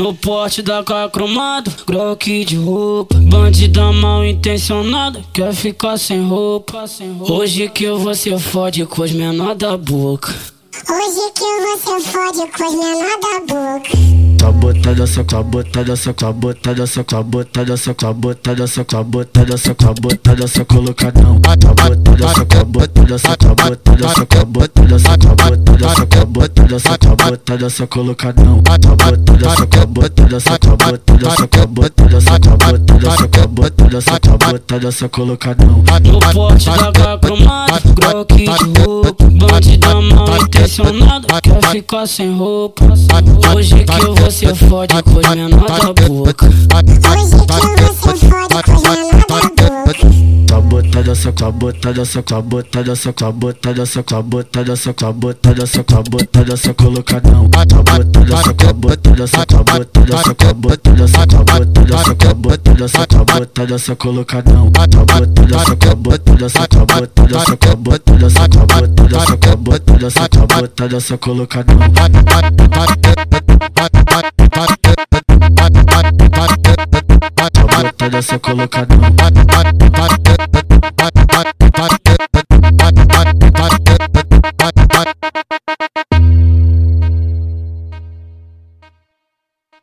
No porte da cara cromado, croque de roupa. Bandida mal intencionada, quer ficar sem roupa. Hoje que você fode com os menor da boca. Hoje que você fode com os menor da boca. Tá botada só com a botada só com a botada só com a botada só com a botada só com a botada só com a botada só colocadão. Tá botada só com a botada só com a botada só com a botada com a botada só com a botada só com a botada colocadão. Tá com a botada só com a botada com a botada só com a botada com a botada com a botada só colocadão. No porte da cara cromado, croque de roupa. Bandida mal intencionada, quer ficar sem roupa. Hoje que você fode com os menor da boca. Hoje que você só com a botada só com a botada só com a botada só com a botada só com a botada só com a botada só colocadão. Tá botada só com a botada só com a botada só com a botada só com a botada só com a botada só com a botada só colocadão. Tá botada só com a botada só com a botada só com a botada só com a botada só com a botada só com a só colocadão. Tá só colocadão.